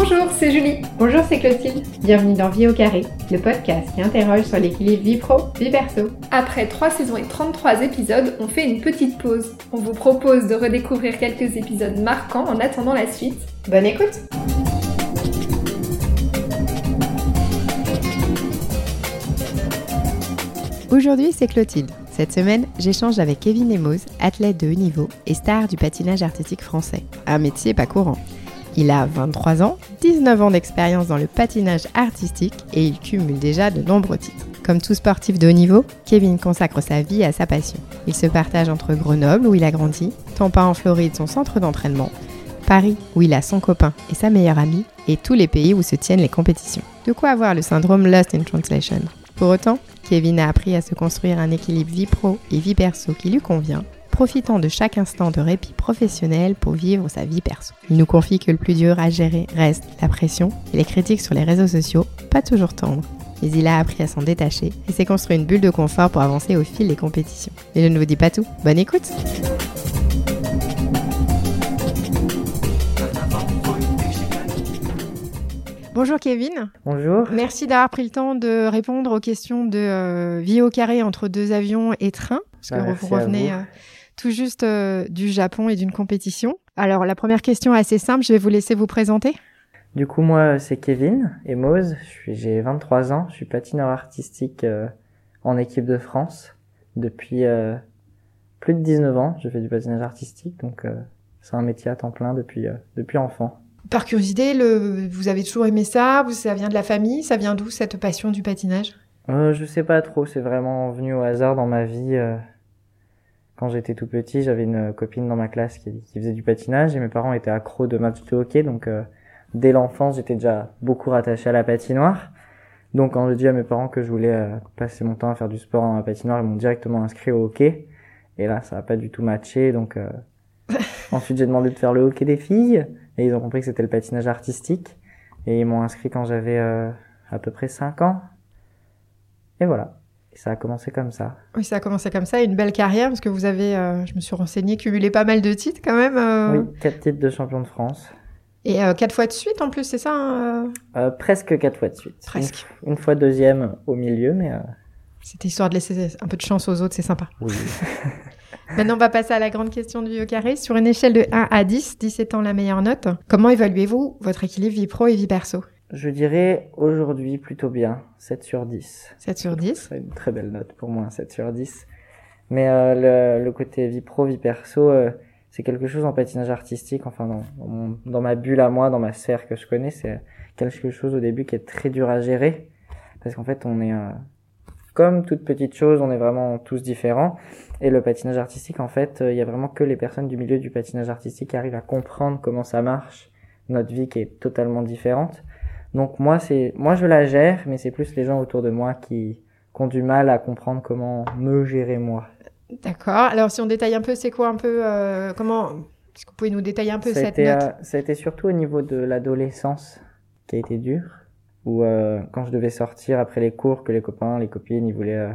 Bonjour, c'est Julie. Bonjour, c'est Clotilde. Bienvenue dans Vie au carré, le podcast qui interroge sur l'équilibre vie pro, vie perso. Après 3 saisons et 33 épisodes, on fait une petite pause. On vous propose de redécouvrir quelques épisodes marquants en attendant la suite. Bonne écoute Aujourd'hui, c'est Clotilde. Cette semaine, j'échange avec Kevin Emos, athlète de haut niveau et star du patinage artistique français. Un métier pas courant. Il a 23 ans, 19 ans d'expérience dans le patinage artistique et il cumule déjà de nombreux titres. Comme tout sportif de haut niveau, Kevin consacre sa vie à sa passion. Il se partage entre Grenoble, où il a grandi, Tampa en Floride, son centre d'entraînement, Paris, où il a son copain et sa meilleure amie, et tous les pays où se tiennent les compétitions. De quoi avoir le syndrome Lost in Translation? Pour autant, Kevin a appris à se construire un équilibre vie pro et vie perso qui lui convient, profitant de chaque instant de répit professionnel pour vivre sa vie perso. Il nous confie que le plus dur à gérer reste la pression et les critiques sur les réseaux sociaux, pas toujours tendres. Mais il a appris à s'en détacher et s'est construit une bulle de confort pour avancer au fil des compétitions. Mais je ne vous dis pas tout. Bonne écoute! Bonjour Kevin. Bonjour. Merci d'avoir pris le temps de répondre aux questions de euh, vie au carré entre deux avions et trains. Parce Bah, que merci vous revenez euh, tout juste euh, du Japon et d'une compétition. Alors la première question est assez simple, je vais vous laisser vous présenter. Du coup, moi, c'est Kevin Emoz. Je suis, j'ai 23 ans. Je suis patineur artistique euh, en équipe de France depuis euh, plus de 19 ans. Je fais du patinage artistique, donc euh, c'est un métier à temps plein depuis euh, depuis enfant. Par curiosité, le... vous avez toujours aimé ça? Ça vient de la famille? Ça vient d'où cette passion du patinage? Euh, je sais pas trop. C'est vraiment venu au hasard dans ma vie. Quand j'étais tout petit, j'avais une copine dans ma classe qui, qui faisait du patinage et mes parents étaient accros de matchs de hockey, donc euh, dès l'enfance, j'étais déjà beaucoup rattaché à la patinoire. Donc quand j'ai dit à mes parents que je voulais euh, passer mon temps à faire du sport dans la patinoire, ils m'ont directement inscrit au hockey. Et là, ça a pas du tout matché, donc euh, ensuite j'ai demandé de faire le hockey des filles et ils ont compris que c'était le patinage artistique et ils m'ont inscrit quand j'avais euh, à peu près 5 ans. Et voilà. Ça a commencé comme ça. Oui, ça a commencé comme ça, une belle carrière, parce que vous avez, euh, je me suis renseignée, cumulé pas mal de titres quand même. euh, Oui, quatre titres de champion de France. Et euh, quatre fois de suite en plus, c'est ça hein, euh? Presque quatre fois de suite. Presque. Une, une fois deuxième au milieu, mais C'était histoire de laisser un peu de chance aux autres, c'est sympa. oui. Maintenant, on va passer à la grande question du vie au carré. Sur une échelle de 1 à 10, 10 étant la meilleure note, comment évaluez-vous votre équilibre vie pro et vie perso? Je dirais aujourd'hui plutôt bien, 7 sur 10. 7 sur 10 C'est une très belle note pour moi, 7 sur 10. Mais euh, le, le côté vie pro, vie perso, euh, c'est quelque chose en patinage artistique, enfin dans, dans, mon- dans ma bulle à moi, dans ma sphère que je connais, c'est quelque chose au début qui est très dur à gérer. Parce qu'en fait, on est, euh, comme toute petite chose, on est vraiment tous différents. Et le patinage artistique, en fait, euh, il y a vraiment que les personnes du milieu du patinage artistique qui arrivent à comprendre comment ça marche, notre vie qui est totalement différente. Donc moi, c'est, moi je la gère, mais c'est plus les gens autour de moi qui, qui ont du mal à comprendre comment me gérer moi. D'accord. Alors, si on détaille un peu, c'est quoi un peu euh, Comment Est-ce que vous pouvez nous détailler un peu ça, cette été, note? euh, ça a été surtout au niveau de l'adolescence qui a été dur, où euh, quand je devais sortir après les cours, que les copains, les copines, ils voulaient euh,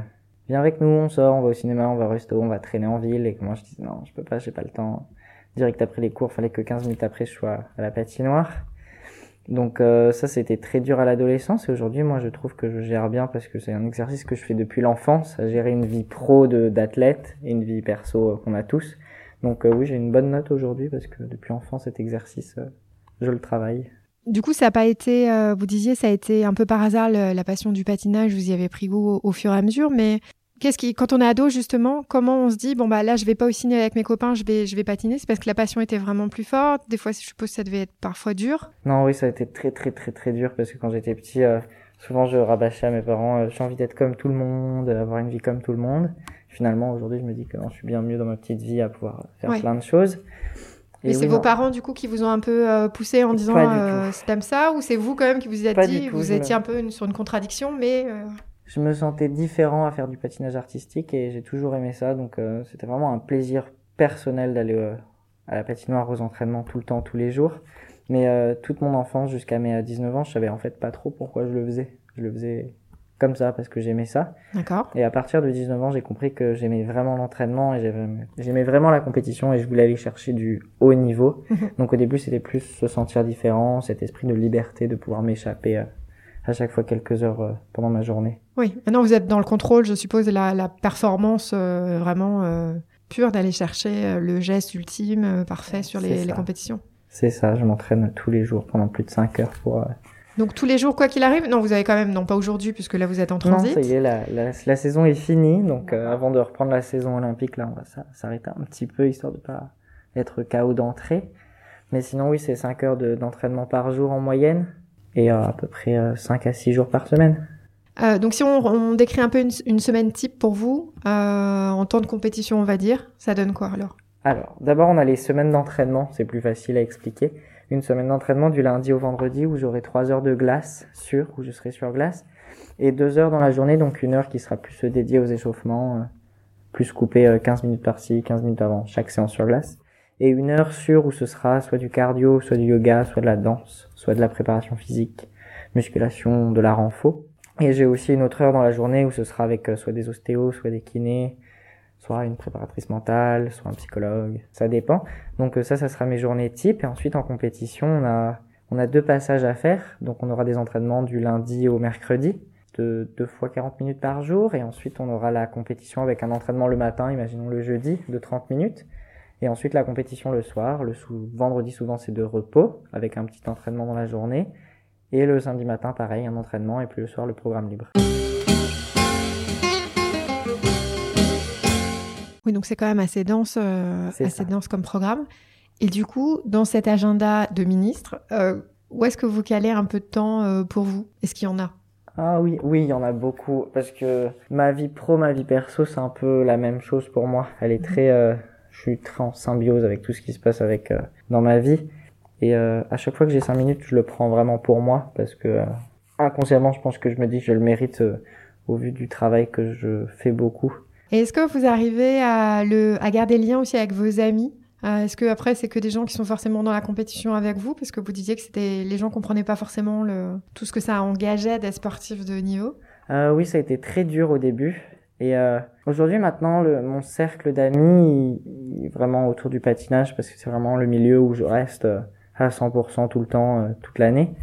viens avec nous, on sort, on va au cinéma, on va au resto, on va traîner en ville, et que moi je disais non, je peux pas, j'ai pas le temps. Direct après les cours, fallait que 15 minutes après je sois à la patinoire. Donc euh, ça c'était très dur à l'adolescence et aujourd'hui moi je trouve que je gère bien parce que c'est un exercice que je fais depuis l'enfance, à gérer une vie pro d'athlète et une vie perso euh, qu'on a tous. Donc euh, oui j'ai une bonne note aujourd'hui parce que depuis l'enfance cet exercice euh, je le travaille. Du coup, ça n'a pas été, euh, vous disiez, ça a été un peu par hasard la passion du patinage, vous y avez pris goût au fur et à mesure, mais qu'est-ce qui, quand on est ado justement, comment on se dit, bon bah là je vais pas au ciné avec mes copains, je vais, je vais patiner, c'est parce que la passion était vraiment plus forte, des fois je suppose que ça devait être parfois dur. Non oui ça a été très très très très dur parce que quand j'étais petit euh, souvent je rabâchais à mes parents euh, j'ai envie d'être comme tout le monde, avoir une vie comme tout le monde. Finalement aujourd'hui je me dis que non, je suis bien mieux dans ma petite vie à pouvoir faire Ouais. plein de choses. Et, Et c'est vos parents du coup qui vous ont un peu euh, poussé en disant c'est comme ça, ou c'est vous quand même qui vous êtes Pas dit, vous étiez un peu une- sur une contradiction, mais euh, Je me sentais différent à faire du patinage artistique et j'ai toujours aimé ça. Donc euh, c'était vraiment un plaisir personnel d'aller euh, à la patinoire aux entraînements tout le temps, tous les jours. Mais euh, toute mon enfance jusqu'à mes euh, 19 ans, je savais en fait pas trop pourquoi je le faisais. Je le faisais comme ça parce que j'aimais ça. D'accord. Et à partir de 19 ans, j'ai compris que j'aimais vraiment l'entraînement et j'aimais- vraiment la compétition et je voulais aller chercher du haut niveau. Donc au début, c'était plus se sentir différent, cet esprit de liberté, de pouvoir m'échapper euh, à chaque fois quelques heures euh, pendant ma journée. Oui, maintenant vous êtes dans le contrôle, je suppose, la, la performance euh, vraiment euh, pure d'aller chercher le geste ultime parfait sur les, les compétitions. C'est ça, je m'entraîne tous les jours pendant plus de 5 heures pour... euh, Donc tous les jours, quoi qu'il arrive? Non, vous avez quand même, non pas aujourd'hui, puisque là vous êtes en Non, transit. ça y est, la, la, la saison est finie, donc euh, avant de reprendre la saison olympique, là, on va s'a- s'arrêter un petit peu, histoire de pas être KO d'entrée. Mais sinon, oui, c'est 5 heures de- d'entraînement par jour en moyenne, et euh, à peu près euh, 5 à 6 jours par semaine. Euh, donc si on, on décrit un peu une, une semaine type pour vous, euh, en temps de compétition on va dire, ça donne quoi alors? Alors, d'abord, on a les semaines d'entraînement, c'est plus facile à expliquer. Une semaine d'entraînement du lundi au vendredi où j'aurai 3 heures de glace sur, où je serai sur glace, et 2 heures dans la journée, donc une heure qui sera plus euh, dédiée aux échauffements, euh, plus coupée euh, 15 minutes par-ci, 15 minutes avant chaque séance sur glace, et une heure sur où ce sera soit du cardio, soit du yoga, soit de la danse, soit de la préparation physique, musculation, de la renfo. Et j'ai aussi une autre heure dans la journée où ce sera avec euh, soit des ostéos, soit des kinés, soit une préparatrice mentale, soit un psychologue, ça dépend. Donc euh, ça, ça sera mes journées type. Et ensuite, en compétition, on a, on a deux passages à faire. Donc on aura des entraînements du lundi au mercredi, de deux fois 40 minutes par jour. Et ensuite, on aura la compétition avec un entraînement le matin, imaginons le jeudi, de 30 minutes. Et ensuite, la compétition le soir. Le sou- vendredi, souvent, c'est de repos, avec un petit entraînement dans la journée. Et le samedi matin, pareil, un entraînement. Et puis le soir, le programme libre. Oui, donc c'est quand même assez dense, euh, assez ça. dense comme programme. Et du coup, dans cet agenda de ministre, euh, où est-ce que vous calez un peu de temps euh, pour vous? Est-ce qu'il y en a? Ah oui, oui, il y en a beaucoup. Parce que ma vie pro, ma vie perso, c'est un peu la même chose pour moi. Elle est très, euh, je suis très en symbiose avec tout ce qui se passe avec euh, dans ma vie. Et euh, à chaque fois que j'ai cinq minutes, je le prends vraiment pour moi parce que euh, inconsciemment, je pense que je me dis que je le mérite euh, au vu du travail que je fais beaucoup. Et est-ce que vous arrivez à, le, à garder le lien aussi avec vos amis? Euh, Est-ce que après c'est que des gens qui sont forcément dans la compétition avec vous? Parce que vous disiez que c'était les gens comprenaient pas forcément le, tout ce que ça engageait des sportifs de niveau. Euh, oui, ça a été très dur au début. Et euh, aujourd'hui, maintenant, le, mon cercle d'amis est vraiment autour du patinage parce que c'est vraiment le milieu où je reste euh, à 100% tout le temps, euh, toute l'année.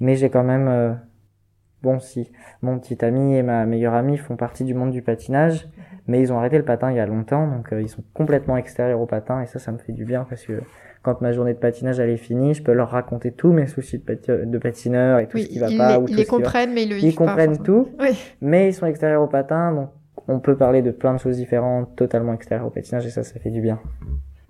Mais j'ai quand même, euh, bon, si mon petit ami et ma meilleure amie font partie du monde du patinage, mais ils ont arrêté le patin il y a longtemps, donc euh, ils sont complètement extérieurs au patin et ça, ça me fait du bien parce que quand ma journée de patinage elle est finie, je peux leur raconter tous mes soucis de, pati- de patineur et tout oui, ce qui va pas les, ou ils les comprennent, mais ils le ils pas comprennent tout, Oui. mais ils sont extérieurs au patin, donc on peut parler de plein de choses différentes, totalement extérieures au patinage, et ça, ça fait du bien.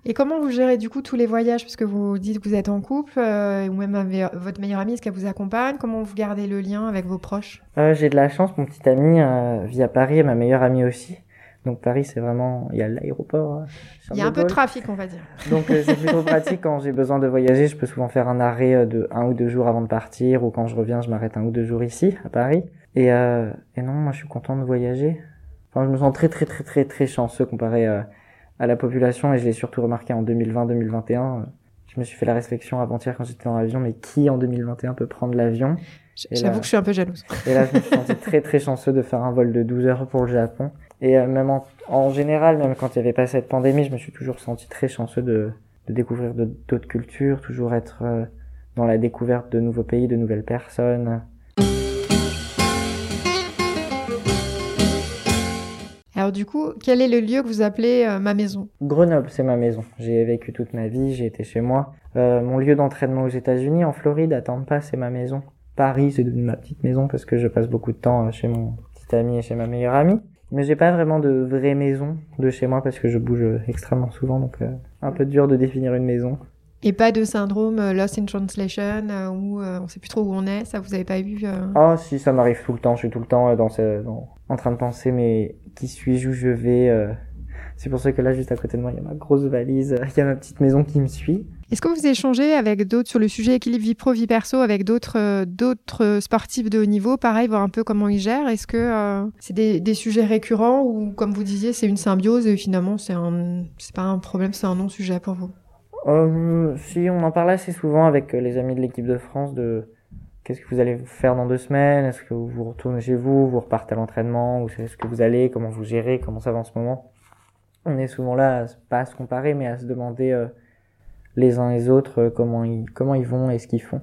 Et comment vous gérez du coup tous les voyages? Parce que vous dites que vous êtes en couple, euh, ou même avec votre meilleure amie, est-ce qu'elle vous accompagne? Comment vous gardez le lien avec vos proches? Euh, j'ai de la chance, mon petit ami euh, vit à Paris, et ma meilleure amie aussi. Donc Paris, c'est vraiment, il y a l'aéroport. euh, Il y a un peu de trafic, on va dire. Donc euh, c'est plutôt pratique quand j'ai besoin de voyager. Je peux souvent faire un arrêt euh, de un ou deux jours avant de partir, ou quand je reviens, je m'arrête un ou deux jours ici, à Paris. Et, euh, et non, moi je suis content de voyager. Enfin, je me sens très très très très très chanceux comparé euh, à la population, et je l'ai surtout remarqué en 2020-2021. Je me suis fait la réflexion avant-hier quand j'étais dans l'avion, mais qui en 2021 peut prendre l'avion? J'avoue là- que je suis un peu jalouse. et là, je me suis senti très très chanceux de faire un vol de 12 heures pour le Japon. Et euh, même en, en général, même quand il n'y avait pas cette pandémie, je me suis toujours senti très chanceux de, de découvrir d'autres cultures, toujours être euh, dans la découverte de nouveaux pays, de nouvelles personnes. Du coup, quel est le lieu que vous appelez euh, ma maison? Grenoble, c'est ma maison. J'ai vécu toute ma vie, j'ai été chez moi. Euh, mon lieu d'entraînement aux États-Unis, en Floride, à Tampa, c'est ma maison. Paris, c'est ma petite maison parce que je passe beaucoup de temps euh, chez mon petit ami et chez ma meilleure amie. Mais j'ai pas vraiment de vraie maison de chez moi parce que je bouge extrêmement souvent, donc un peu dur de définir une maison. Et pas de syndrome euh, Lost in Translation euh, où euh, on sait plus trop où on est, ça vous avez pas eu euh Ah si, ça m'arrive tout le temps. Je suis tout le temps euh, dans ce, dans- en train de penser, mais qui suis-je, où je vais. euh. C'est pour ça que là, juste à côté de moi, il y a ma grosse valise, il y a ma petite maison qui me suit. Est-ce que vous échangez avec d'autres sur le sujet équilibre vie pro vie perso avec d'autres d'autres sportifs de haut niveau, pareil, voir un peu comment ils gèrent Est-ce que euh, c'est des, des sujets récurrents ou comme vous disiez, c'est une symbiose et finalement c'est un c'est pas un problème, c'est un non-sujet pour vous? Euh, si, on en parle assez souvent avec euh, les amis de l'équipe de France de qu'est-ce que vous allez faire dans deux semaines? Est-ce que vous retournez chez vous Vous repartez à l'entraînement? Où est-ce que vous allez? Comment vous gérez? Comment ça va en ce moment? On est souvent là, pas à se comparer, mais à se demander euh, les uns les autres euh, comment ils comment ils vont et ce qu'ils font.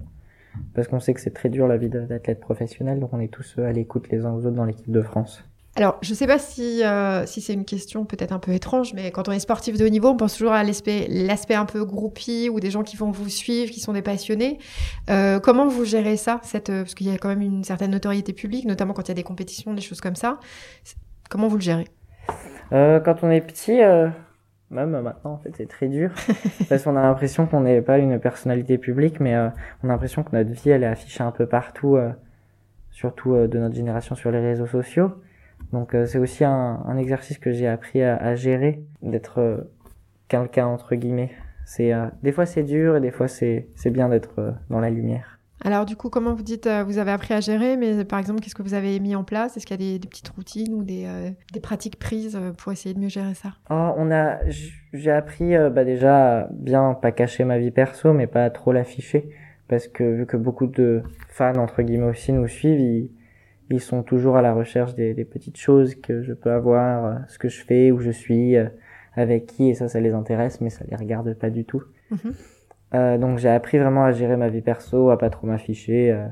Parce qu'on sait que c'est très dur la vie d'athlète professionnel, donc on est tous à l'écoute les uns aux autres dans l'équipe de France. Alors, je ne sais pas si, euh, si c'est une question peut-être un peu étrange, mais quand on est sportif de haut niveau, on pense toujours à l'aspect, l'aspect un peu groupie ou des gens qui vont vous suivre, qui sont des passionnés. Euh, comment vous gérez ça cette, euh, Parce qu'il y a quand même une certaine notoriété publique, notamment quand il y a des compétitions, des choses comme ça. Comment vous le gérez? Euh, Quand on est petit, euh, même maintenant, en fait, c'est très dur. parce qu'on a l'impression qu'on n'est pas une personnalité publique, mais euh, on a l'impression que notre vie, elle est affichée un peu partout, surtout de notre génération sur les réseaux sociaux. Donc euh, c'est aussi un, un, exercice que j'ai appris à, à gérer, d'être euh, quelqu'un entre guillemets. C'est euh, des fois c'est dur et des fois c'est c'est bien d'être dans la lumière. Alors du coup, comment vous dites, vous avez appris à gérer, mais par exemple, qu'est-ce que vous avez mis en place? Est-ce qu'il y a des, des, petites routines ou des, des pratiques prises pour essayer de mieux gérer ça? Oh, On a, j'ai appris bah, déjà bien pas cacher ma vie perso, mais pas trop l'afficher, parce que vu que beaucoup de fans entre guillemets aussi nous suivent, ils, ils sont toujours à la recherche des, des, petites choses que je peux avoir, euh, ce que je fais, où je suis, euh, avec qui, et ça, ça les intéresse, mais ça les regarde pas du tout. Mm -hmm. euh, donc j'ai appris vraiment à gérer ma vie perso, à pas trop m'afficher, euh,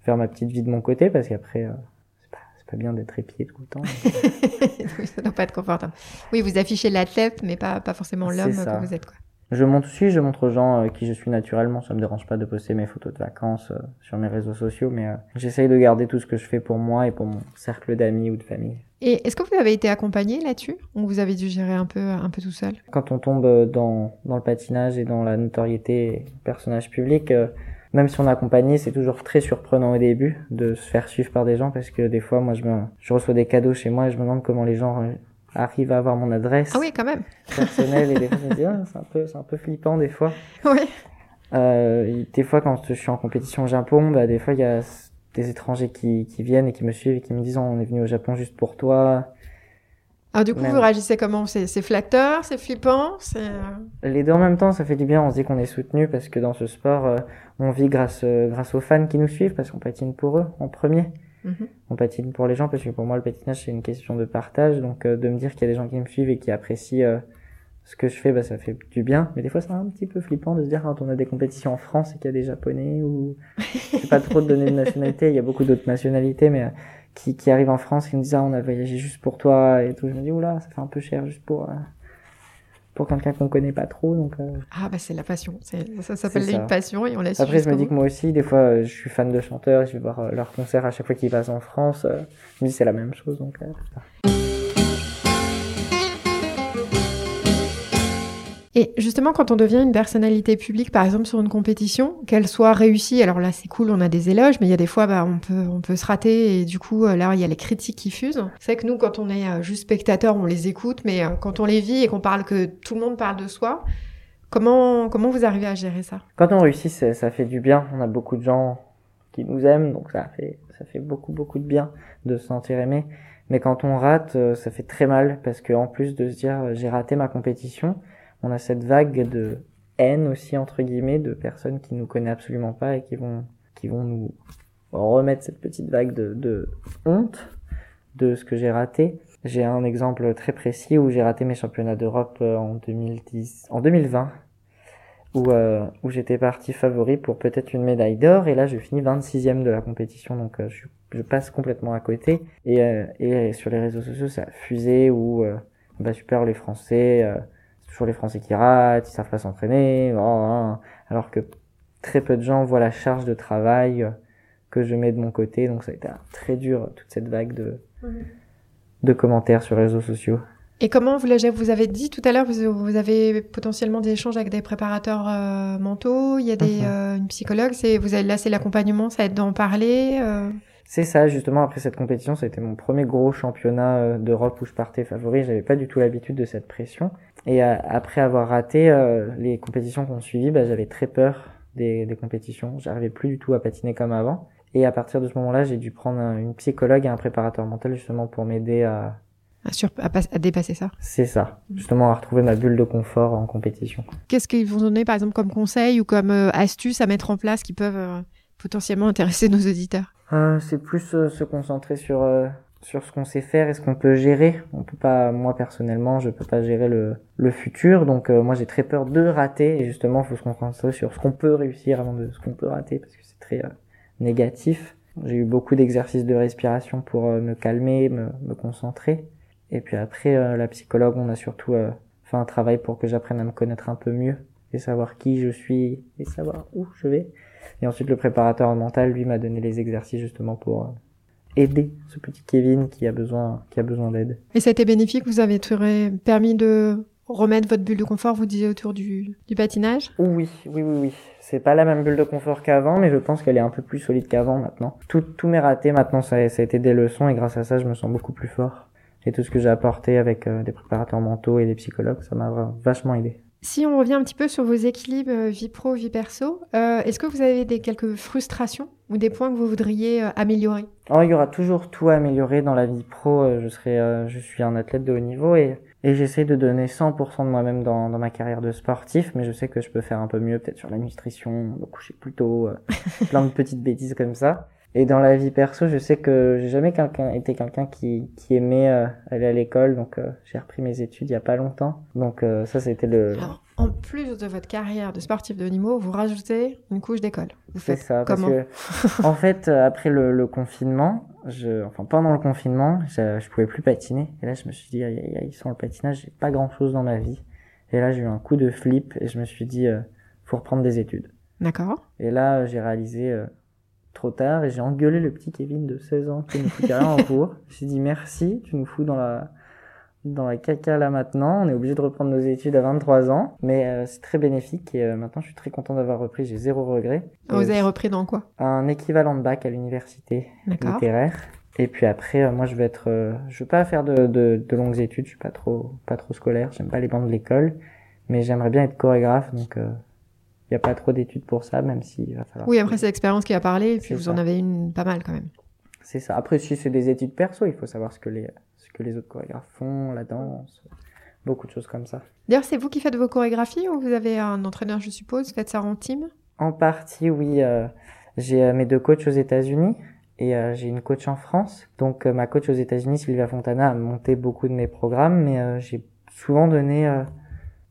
faire ma petite vie de mon côté, parce qu'après, c'est pas, pas bien d'être épié tout le temps. ça doit pas être confortable. Oui, vous affichez l'athlète, mais pas, pas forcément l'homme que vous êtes, quoi. Je montre aussi, je montre aux gens euh, qui je suis naturellement. Ça me dérange pas de poster mes photos de vacances euh, sur mes réseaux sociaux, mais euh, j'essaye de garder tout ce que je fais pour moi et pour mon cercle d'amis ou de famille. Et est-ce que vous avez été accompagné là-dessus? Ou vous avez dû gérer un peu, un peu tout seul? Quand on tombe dans, dans le patinage et dans la notoriété personnage public, même si on est accompagné, c'est toujours très surprenant au début de se faire suivre par des gens parce que des fois, moi, je, me, je reçois des cadeaux chez moi et je me demande comment les gens arrive à avoir mon adresse ah oui, quand même. personnelle et des fois je me dis ah, c'est un peu c'est un peu flippant des fois. Oui. Euh, des fois quand je suis en compétition au Japon, bah des fois il y a des étrangers qui qui viennent et qui me suivent et qui me disent on est venu au Japon juste pour toi. Alors du coup, même... vous réagissez comment? C'est flatteur, c'est flippant, c'est euh les deux en même temps. Ça fait du bien. On se dit qu'on est soutenu parce que dans ce sport, euh, on vit grâce euh, grâce aux fans qui nous suivent parce qu'on patine pour eux en premier. On patine pour les gens parce que pour moi le patinage c'est une question de partage. Donc euh, de me dire qu'il y a des gens qui me suivent et qui apprécient euh, ce que je fais, bah, ça fait du bien. Mais des fois c'est un petit peu flippant de se dire quand on a des compétitions en France et qu'il y a des Japonais ou sais pas trop de donner de nationalité. Il y a beaucoup d'autres nationalités, mais euh, qui, qui arrivent en France qui me disent ah on a voyagé juste pour toi et tout. Je me dis oula ça fait un peu cher juste pour pour quelqu'un qu'on connaît pas trop. Donc, euh... Ah, bah c'est la passion. Ça s'appelle une passion et on laisse Après, je me dis que moi aussi, des fois, euh, je suis fan de chanteurs, je vais voir euh, leurs concerts à chaque fois qu'ils passent en France. Euh, je me dis c'est la même chose. Donc, Et justement, quand on devient une personnalité publique, par exemple sur une compétition, qu'elle soit réussie, alors là c'est cool, on a des éloges, mais il y a des fois, bah, on peut, on peut se rater et du coup, euh, là il y a les critiques qui fusent. C'est que nous, quand on est euh, juste spectateur, on les écoute, mais euh, quand on les vit et qu'on parle que tout le monde parle de soi, comment, comment vous arrivez à gérer ça? Quand on réussit, ça fait du bien. On a beaucoup de gens qui nous aiment, donc ça fait, ça fait beaucoup, beaucoup de bien de se sentir aimé. Mais quand on rate, ça fait très mal parce que en plus de se dire j'ai raté ma compétition, on a cette vague de haine aussi entre guillemets de personnes qui nous connaissent absolument pas et qui vont qui vont nous remettre cette petite vague de, de honte de ce que j'ai raté. J'ai un exemple très précis où j'ai raté mes championnats d'Europe euh, en 2010 en 2020 où euh, où j'étais parti favori pour peut-être une médaille d'or et là je finis 26e de la compétition donc euh, je, je, passe complètement à côté et euh, et sur les réseaux sociaux ça a fusé où euh, bah super les Français toujours les Français qui ratent, ils savent pas s'entraîner, oh, oh, alors que très peu de gens voient la charge de travail que je mets de mon côté, donc ça a été très dur toute cette vague de mmh. de commentaires sur les réseaux sociaux. Et comment vous l'avez vous avez dit tout à l'heure, vous, vous, avez potentiellement des échanges avec des préparateurs euh, mentaux, il y a des mmh. euh, une psychologue, c'est vous avez là c'est l'accompagnement, ça aide d'en parler. Euh... C'est ça, justement, après cette compétition, ça a été mon premier gros championnat euh, d'Europe où je partais favori. J'avais pas du tout l'habitude de cette pression. Et euh, après avoir raté euh, les compétitions qu'on suivit, bah, j'avais très peur des, des compétitions. J'arrivais plus du tout à patiner comme avant. Et à partir de ce moment-là, j'ai dû prendre un, une psychologue et un préparateur mental justement pour m'aider à... À, sur, à, à, dépasser ça C'est ça, justement à retrouver ma bulle de confort en compétition. Qu'est-ce qu'ils vont donner par exemple comme conseil ou comme euh, astuce à mettre en place qui peuvent potentiellement intéresser nos auditeurs euh, C'est plus euh, se concentrer sur euh, sur ce qu'on sait faire et ce qu'on peut gérer. On peut pas, moi personnellement, je peux pas gérer le, le futur, donc moi j'ai très peur de rater et justement, il faut se concentrer sur ce qu'on peut réussir avant de ce qu'on peut rater parce que c'est très négatif. J'ai eu beaucoup d'exercices de respiration pour me calmer, me, me, concentrer. Et puis après, la psychologue, on a surtout fait un travail pour que j'apprenne à me connaître un peu mieux et savoir qui je suis et savoir où je vais. Et ensuite, le préparateur mental, lui, m'a donné les exercices justement pour euh, aider ce petit Kevin qui a besoin, qui a besoin d'aide. Et ça a été bénéfique? Vous avez permis de remettre votre bulle de confort, vous disiez, autour du, du patinage? Oui, oui, oui, oui. C'est pas la même bulle de confort qu'avant, mais je pense qu'elle est un peu plus solide qu'avant maintenant. Tout, tous mes ratés maintenant, ça, ça, a été des leçons et grâce à ça, je me sens beaucoup plus fort. Et tout ce que j'ai apporté avec euh, des préparateurs mentaux et des psychologues, ça m'a vachement aidé. Si on revient un petit peu sur vos équilibres euh, vie pro, vie perso, euh, est-ce que vous avez des quelques frustrations ou des points que vous voudriez euh, améliorer? Oh, Il y aura toujours tout à améliorer dans la vie pro. Je serai, je suis un athlète de haut niveau et, et j'essaie de donner 100% de moi-même dans, dans ma carrière de sportif, mais je sais que je peux faire un peu mieux, peut-être sur la nutrition, me coucher plus tôt, plein de petites bêtises comme ça. Et dans la vie perso, je sais que j'ai jamais quelqu'un été quelqu'un qui, qui aimait euh, aller à l'école, donc euh, j'ai repris mes études il y a pas longtemps. Donc euh, ça, c'était le. Alors, en plus de votre carrière de sportif de niveau, vous rajoutez une couche d'école. C'est ça, parce que en fait, après le, le, confinement, je, enfin pendant le confinement, je, je pouvais plus patiner. Et là, je me suis dit, aïe, aïe, aïe, sans le patinage, j'ai pas grand chose dans ma vie. Et là, j'ai eu un coup de flip et je me suis dit, faut reprendre des études. D'accord. Et là, j'ai réalisé trop tard et j'ai engueulé le petit Kevin de 16 ans qui ne foutait rien en cours. J'ai dit merci, tu nous fous dans la dans la caca là maintenant, on est obligé de reprendre nos études à 23 ans, mais euh, c'est très bénéfique et euh, maintenant je suis très content d'avoir repris, j'ai zéro regret. vous avez repris dans quoi? Un équivalent de bac à l'université littéraire. Et puis après, euh, moi je vais être, je veux pas faire de, de, de, longues études, je suis pas trop pas trop scolaire, j'aime pas les bancs de l'école, mais j'aimerais bien être chorégraphe, donc n'y a pas trop d'études pour ça, même s'il va falloir. Oui, après, c'est l'expérience qui a parlé, et puis vous en avez une pas mal quand même. C'est ça. Après, si c'est des études perso, il faut savoir ce que les, ce que les autres chorégraphes font, la danse, beaucoup de choses comme ça. D'ailleurs, c'est vous qui faites vos chorégraphies ou vous avez un entraîneur, je suppose? Vous faites ça en team? En partie, oui. Euh, j'ai euh, mes deux coachs aux États-Unis et euh, j'ai une coach en France. Donc, ma coach aux États-Unis, Sylvia Fontana, a monté beaucoup de mes programmes, mais j'ai souvent donné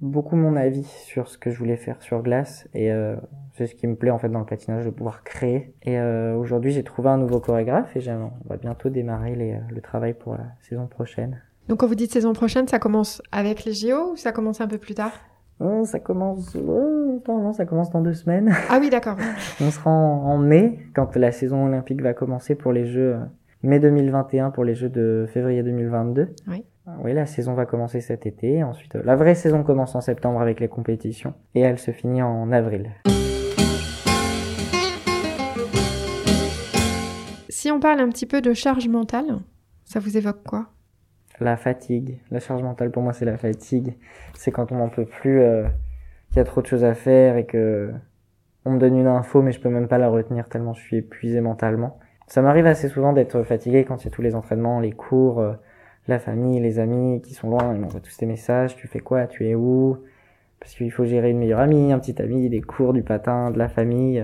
beaucoup mon avis sur ce que je voulais faire sur glace et euh, c'est ce qui me plaît en fait dans le patinage de pouvoir créer et euh, aujourd'hui j'ai trouvé un nouveau chorégraphe et on va bientôt démarrer les, le travail pour la saison prochaine. Donc quand vous dites saison prochaine, ça commence avec les JO ou ça commence un peu plus tard? Oh, Ça commence, oh, non, ça commence dans deux semaines. Ah oui, d'accord. on sera en, en, mai quand la saison olympique va commencer pour les Jeux euh, mai 2021 pour les Jeux de février 2022. Oui. Oui, la saison va commencer cet été. Ensuite, la vraie saison commence en septembre avec les compétitions et elle se finit en avril. Si on parle un petit peu de charge mentale, ça vous évoque quoi? La fatigue. La charge mentale pour moi c'est la fatigue. C'est quand on n'en peut plus, euh, qu'il y a trop de choses à faire et que on me donne une info mais je peux même pas la retenir tellement je suis épuisé mentalement. Ça m'arrive assez souvent d'être fatigué quand il y a tous les entraînements, les cours. Euh, la famille, les amis qui sont loin, ils m'envoient tous ces messages, tu fais quoi, tu es où? Parce qu'il faut gérer une meilleure amie, un petit ami, des cours, du patin, de la famille.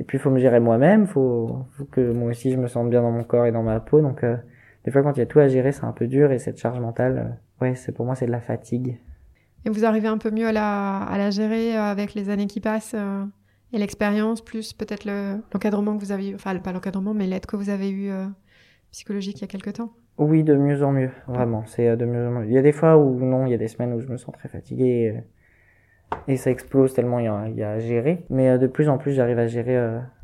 Et puis il faut me gérer moi-même, faut, faut que moi aussi je me sente bien dans mon corps et dans ma peau. Donc euh, des fois quand il y a tout à gérer, c'est un peu dur et cette charge mentale, euh, ouais, c'est pour moi c'est de la fatigue. Et vous arrivez un peu mieux à la, à la gérer euh, avec les années qui passent et l'expérience, plus peut-être l'encadrement que vous avez eu, enfin pas l'encadrement, mais l'aide que vous avez eu psychologique il y a quelque temps? Oui, de mieux en mieux, vraiment. C'est euh, de mieux en mieux. Il y a des fois où non, il y a des semaines où je me sens très fatigué euh, et ça explose tellement il y a, il y a à gérer. Mais euh, de plus en plus, j'arrive à gérer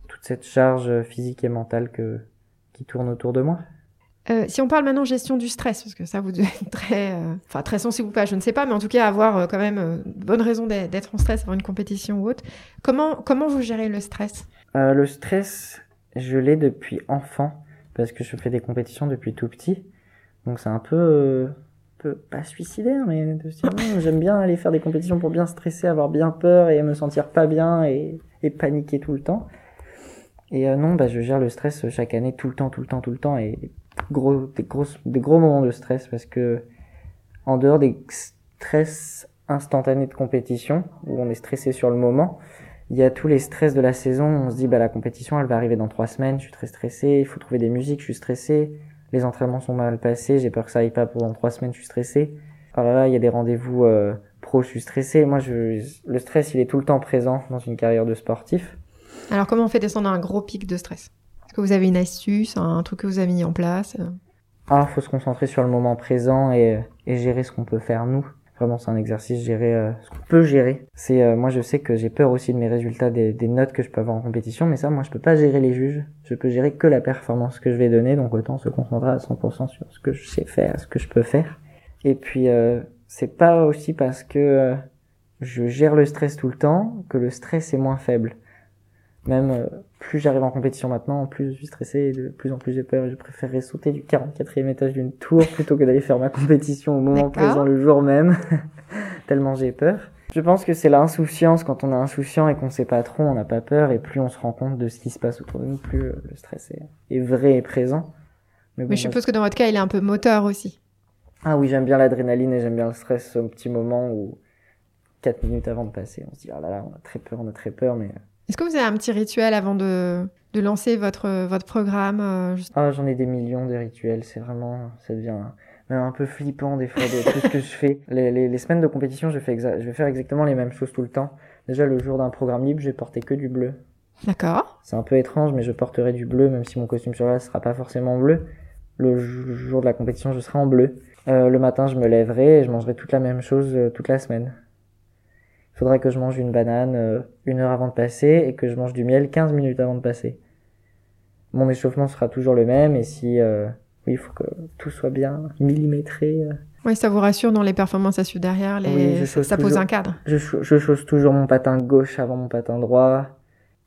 toute cette charge physique et mentale que qui tourne autour de moi. Euh, si on parle maintenant gestion du stress, parce que ça vous devez être très, enfin très sensible ou pas, je ne sais pas, mais en tout cas avoir quand même bonne raison d'être en stress avant une compétition ou autre. Comment comment vous gérez le stress? Le stress, je l'ai depuis enfant parce que je fais des compétitions depuis tout petit. Donc c'est un peu, euh, pas suicidaire, mais j'aime bien aller faire des compétitions pour bien stresser, avoir bien peur et me sentir pas bien et, paniquer tout le temps. Et euh, non, bah je gère le stress chaque année tout le temps, tout le temps, tout le temps et gros, des gros, des gros moments de stress parce que en dehors des stress instantanés de compétition où on est stressé sur le moment, il y a tous les stress de la saison. On se dit, bah, la compétition, elle va arriver dans trois semaines. Je suis très stressé. Il faut trouver des musiques. Je suis stressé. Les entraînements sont mal passés. J'ai peur que ça aille pas pendant trois semaines. Je suis stressé. Alors oh là, il y a des rendez-vous euh, pro. Je suis stressé. Moi, je, le stress, il est tout le temps présent dans une carrière de sportif. Alors, comment on fait descendre un gros pic de stress? Est-ce que vous avez une astuce, un truc que vous avez mis en place? Ah, faut se concentrer sur le moment présent et, et gérer ce qu'on peut faire nous. Vraiment, c'est un exercice gérer euh, ce qu'on peut gérer. C'est euh, moi, je sais que j'ai peur aussi de mes résultats, des, des, notes que je peux avoir en compétition, mais ça, moi, je peux pas gérer les juges. Je peux gérer que la performance que je vais donner, donc autant se concentrer à 100% sur ce que je sais faire, ce que je peux faire. Et puis, euh, c'est pas aussi parce que euh, je gère le stress tout le temps que le stress est moins faible. Même euh, plus j'arrive en compétition maintenant, plus je suis stressé et de plus en plus j'ai peur. Je préférerais sauter du 44e étage d'une tour plutôt que d'aller faire ma compétition au moment présent le jour même, tellement j'ai peur. Je pense que c'est l'insouciance. Quand on est insouciant et qu'on sait pas trop, on n'a pas peur et plus on se rend compte de ce qui se passe autour de nous, plus euh, le stress est, est vrai et présent. Mais, bon, Mais je suppose que dans votre cas, il est un peu moteur aussi. Ah oui, j'aime bien l'adrénaline et j'aime bien le stress au petit moment où 4 minutes avant de passer, on se dit, ah là là, on a très peur, on a très peur, mais est-ce que vous avez un petit rituel avant de, de lancer votre, votre programme euh, Ah, j'en ai des millions de rituels. C'est vraiment, ça devient même un peu flippant des fois de tout ce que je fais. Les, les, les, semaines de compétition, je, fais je vais faire exactement les mêmes choses tout le temps. Déjà, le jour d'un programme libre, je vais porter que du bleu. D'accord. C'est un peu étrange, mais je porterai du bleu, même si mon costume sur là sera pas forcément bleu. Le jour de la compétition, je serai en bleu. Euh, le matin, je me lèverai et je mangerai toute la même chose euh, toute la semaine faudrait que je mange une banane euh, une heure avant de passer et que je mange du miel 15 minutes avant de passer. Mon échauffement sera toujours le même et si euh, oui, il faut que tout soit bien millimétré. Euh. Oui, ça vous rassure dans les performances à suivre derrière, les... ça, pose un cadre. Je, je chausse toujours mon patin gauche avant mon patin droit.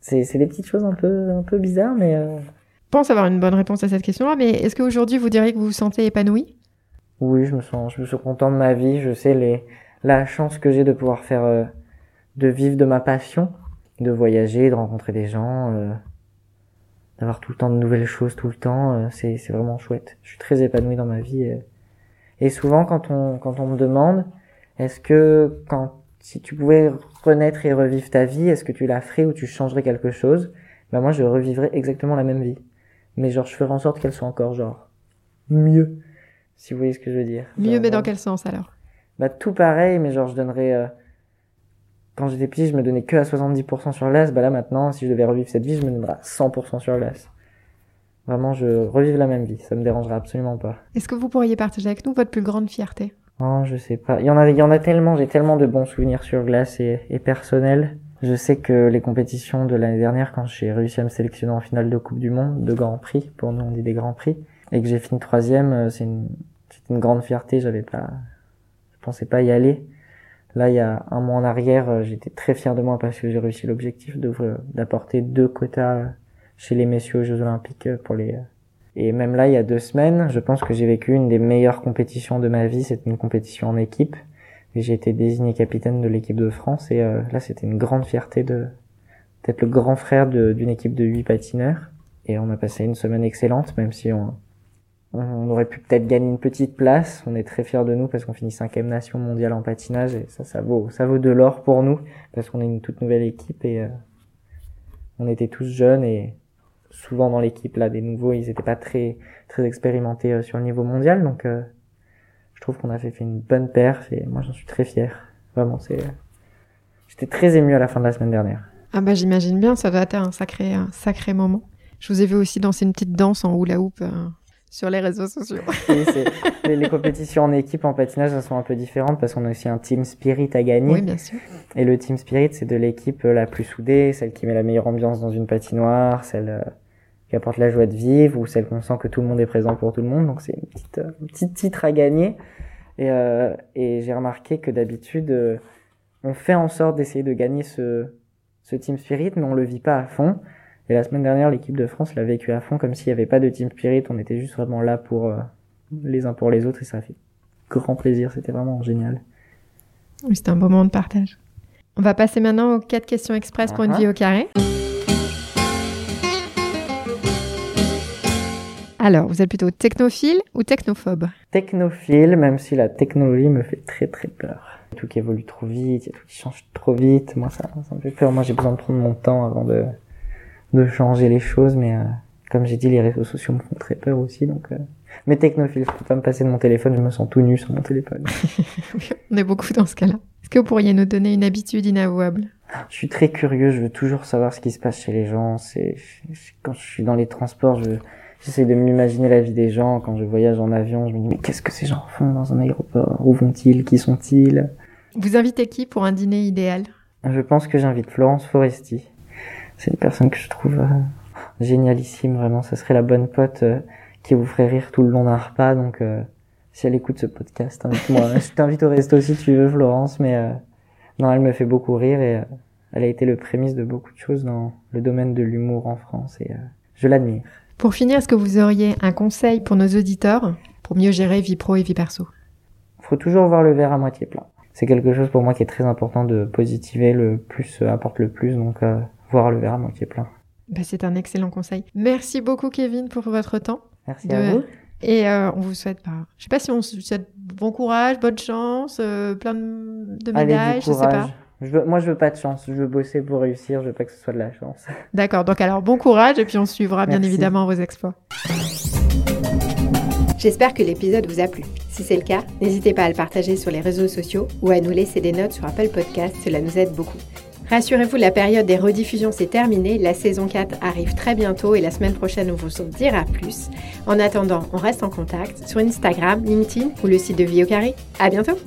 C'est, des petites choses un peu, un peu bizarres, mais. Euh... Je pense avoir une bonne réponse à cette question-là, mais est-ce qu'aujourd'hui vous diriez que vous vous sentez épanoui? Oui, je me sens, je me suis content de ma vie. Je sais les, la chance que j'ai de pouvoir faire euh, de vivre de ma passion, de voyager, de rencontrer des gens, euh, d'avoir tout le temps de nouvelles choses tout le temps, euh, c'est c'est vraiment chouette. Je suis très épanoui dans ma vie. Et, et souvent quand on quand on me demande est-ce que quand si tu pouvais renaître et revivre ta vie, est-ce que tu la ferais ou tu changerais quelque chose? Ben moi je revivrais exactement la même vie. Mais genre je ferais en sorte qu'elle soit encore genre mieux. Si vous voyez ce que je veux dire. Mieux mais dans quel sens alors? Bah tout pareil mais genre je donnerais euh, quand j'étais petit, je me donnais que à 70% sur l'as. Bah là maintenant, si je devais revivre cette vie, je me donnerais 100% sur l'as. Vraiment, je revive la même vie. Ça me dérangerait absolument pas. Est-ce que vous pourriez partager avec nous votre plus grande fierté? Oh, je sais pas. Il y en a, il y en a tellement. J'ai tellement de bons souvenirs sur glace et, et personnels. Je sais que les compétitions de l'année dernière, quand j'ai réussi à me sélectionner en finale de Coupe du Monde, de Grand Prix, pour nous on dit des Grands Prix, et que j'ai fini troisième, euh, c'est une, une grande fierté. J'avais pas, je pensais pas y aller. Là, il y a un mois en arrière, euh, j'étais très fier de moi parce que j'ai réussi l'objectif d'apporter deux quotas chez les messieurs aux Jeux Olympiques pour les. Et même là, il y a deux semaines, je pense que j'ai vécu une des meilleures compétitions de ma vie. C'était une compétition en équipe. J'ai été désigné capitaine de l'équipe de France. Et euh, là, c'était une grande fierté de d'être le grand frère d'une équipe de huit patineurs. Et on a passé une semaine excellente, même si on, on aurait pu peut-être gagner une petite place. On est très fiers de nous parce qu'on finit cinquième nation mondiale en patinage et ça, ça vaut, ça vaut de l'or pour nous parce qu'on est une toute nouvelle équipe et euh, on était tous jeunes et souvent dans l'équipe là des nouveaux, ils étaient pas très très expérimentés euh, sur le niveau mondial donc euh, je trouve qu'on a fait, fait une bonne perf et moi j'en suis très fier. Vraiment, c'est j'étais très ému à la fin de la semaine dernière. Ah bah j'imagine bien, ça doit être un sacré un sacré moment. Je vous ai vu aussi danser une petite danse en hula hoop sur les réseaux sociaux. oui, les, les, compétitions en équipe en patinage elles sont un peu différentes parce qu'on a aussi un team spirit à gagner. Oui, bien sûr. Et le team spirit, c'est de l'équipe la plus soudée, celle qui met la meilleure ambiance dans une patinoire, celle euh, qui apporte la joie de vivre ou celle qu'on sent que tout le monde est présent pour tout le monde. Donc c'est une petite, euh, un petit titre à gagner. Et, euh, et j'ai remarqué que d'habitude, euh, on fait en sorte d'essayer de gagner ce, ce team spirit, mais on le vit pas à fond. Et la semaine dernière, l'équipe de France l'a vécu à fond, comme s'il n'y avait pas de team spirit. On était juste vraiment là pour euh, les uns pour les autres et ça a fait grand plaisir. C'était vraiment génial. Oui, c'était un beau moment de partage. On va passer maintenant aux quatre questions express pour une uh-huh. vie au carré. Alors, vous êtes plutôt technophile ou technophobe? Technophile, même si la technologie me fait très très peur. Tout qui évolue trop vite, il y a tout qui change trop vite. Moi, ça, ça me fait peur. Moi, j'ai besoin de prendre mon temps avant de, de changer les choses. Mais euh, comme j'ai dit, les réseaux sociaux me font très peur aussi. Donc, euh... mais technophile, je peux pas me passer de mon téléphone. Je me sens tout nu sur mon téléphone. On est beaucoup dans ce cas-là. Est-ce que vous pourriez nous donner une habitude inavouable? Je suis très curieux. Je veux toujours savoir ce qui se passe chez les gens. C'est quand je suis dans les transports, je J'essaie de m'imaginer la vie des gens. Quand je voyage en avion, je me dis, mais qu'est-ce que ces gens font dans un aéroport? Où vont-ils? Qui sont-ils? Vous invitez qui pour un dîner idéal? Je pense que j'invite Florence Foresti. C'est une personne que je trouve euh, génialissime, vraiment. Ça serait la bonne pote euh, qui vous ferait rire tout le long d'un repas. Donc, euh, si elle écoute ce podcast, invite-moi. je t'invite au resto si tu veux, Florence. Mais euh, non, elle me fait beaucoup rire et euh, elle a été le prémisse de beaucoup de choses dans le domaine de l'humour en France et je l'admire. Pour finir, est-ce que vous auriez un conseil pour nos auditeurs pour mieux gérer vie pro et vie perso? Faut toujours voir le verre à moitié plein. C'est quelque chose pour moi qui est très important de positiver. Le plus apporte le plus, donc euh, voir le verre à moitié plein. Bah, c'est un excellent conseil. Merci beaucoup Kevin pour votre temps. Merci de... à vous. Et euh, on vous souhaite, bah, je sais pas si on se souhaite bon courage, bonne chance, euh, plein de, de médailles, Allez, du je sais pas. Je veux, moi, je veux pas de chance. Je veux bosser pour réussir. Je veux pas que ce soit de la chance. D'accord. Donc alors bon courage et puis on suivra bien évidemment vos exploits. J'espère que l'épisode vous a plu. Si c'est le cas, n'hésitez pas à le partager sur les réseaux sociaux ou à nous laisser des notes sur Apple Podcast, cela nous aide beaucoup. Rassurez-vous, la période des rediffusions s'est terminée, la saison 4 arrive très bientôt et la semaine prochaine on vous en dira plus. En attendant, on reste en contact sur Instagram, LinkedIn ou le site de carré. À bientôt!